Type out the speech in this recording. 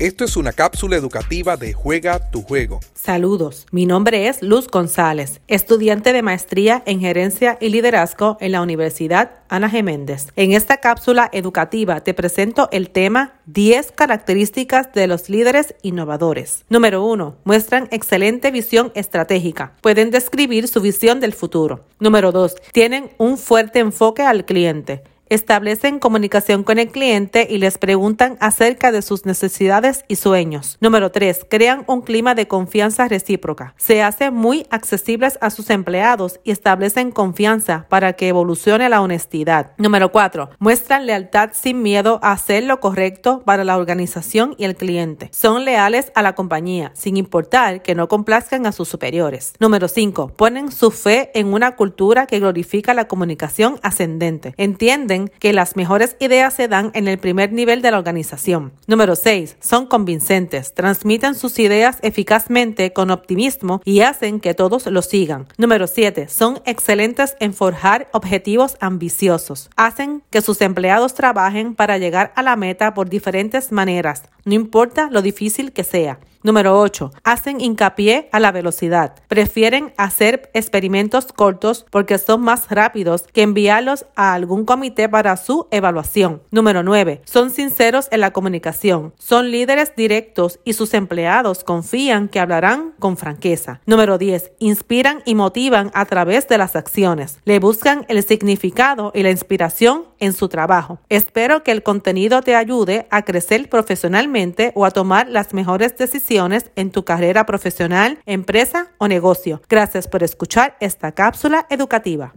Esto es una cápsula educativa de Juega tu Juego. Saludos, mi nombre es Luz González, estudiante de maestría en gerencia y liderazgo en la Universidad Ana Geméndez. En esta cápsula educativa te presento el tema 10 características de los líderes innovadores. Número 1. Muestran excelente visión estratégica. Pueden describir su visión del futuro. Número 2. Tienen un fuerte enfoque al cliente establecen comunicación con el cliente y les preguntan acerca de sus necesidades y sueños. Número 3. Crean un clima de confianza recíproca. Se hacen muy accesibles a sus empleados y establecen confianza para que evolucione la honestidad. Número 4. Muestran lealtad sin miedo a hacer lo correcto para la organización y el cliente. Son leales a la compañía, sin importar que no complazcan a sus superiores. Número 5. Ponen su fe en una cultura que glorifica la comunicación ascendente. Entienden que las mejores ideas se dan en el primer nivel de la organización. Número 6. Son convincentes, transmiten sus ideas eficazmente con optimismo y hacen que todos lo sigan. Número 7. Son excelentes en forjar objetivos ambiciosos. Hacen que sus empleados trabajen para llegar a la meta por diferentes maneras, no importa lo difícil que sea. Número 8. Hacen hincapié a la velocidad. Prefieren hacer experimentos cortos porque son más rápidos que enviarlos a algún comité para su evaluación. Número 9. Son sinceros en la comunicación. Son líderes directos y sus empleados confían que hablarán con franqueza. Número 10. Inspiran y motivan a través de las acciones. Le buscan el significado y la inspiración en su trabajo. Espero que el contenido te ayude a crecer profesionalmente o a tomar las mejores decisiones en tu carrera profesional, empresa o negocio. Gracias por escuchar esta cápsula educativa.